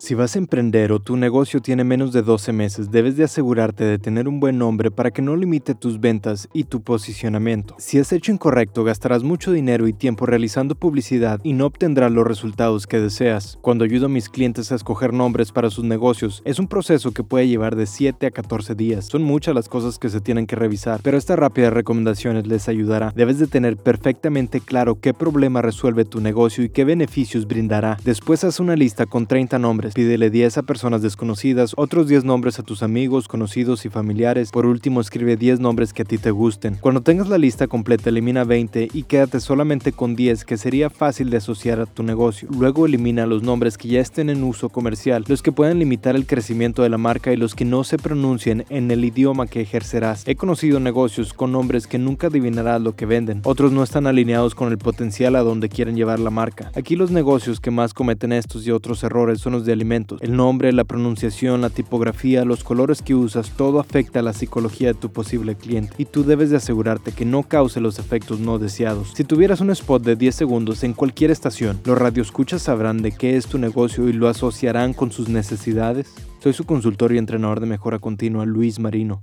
Si vas a emprender o tu negocio tiene menos de 12 meses, debes de asegurarte de tener un buen nombre para que no limite tus ventas y tu posicionamiento. Si has hecho incorrecto, gastarás mucho dinero y tiempo realizando publicidad y no obtendrás los resultados que deseas. Cuando ayudo a mis clientes a escoger nombres para sus negocios, es un proceso que puede llevar de 7 a 14 días. Son muchas las cosas que se tienen que revisar, pero esta rápida recomendaciones les ayudará. Debes de tener perfectamente claro qué problema resuelve tu negocio y qué beneficios brindará. Después haz una lista con 30 nombres Pídele 10 a personas desconocidas, otros 10 nombres a tus amigos, conocidos y familiares. Por último, escribe 10 nombres que a ti te gusten. Cuando tengas la lista completa, elimina 20 y quédate solamente con 10 que sería fácil de asociar a tu negocio. Luego elimina los nombres que ya estén en uso comercial, los que puedan limitar el crecimiento de la marca y los que no se pronuncien en el idioma que ejercerás. He conocido negocios con nombres que nunca adivinarás lo que venden. Otros no están alineados con el potencial a donde quieren llevar la marca. Aquí los negocios que más cometen estos y otros errores son los de el nombre, la pronunciación, la tipografía, los colores que usas, todo afecta a la psicología de tu posible cliente y tú debes de asegurarte que no cause los efectos no deseados. Si tuvieras un spot de 10 segundos en cualquier estación, los radioescuchas sabrán de qué es tu negocio y lo asociarán con sus necesidades. Soy su consultor y entrenador de mejora continua, Luis Marino.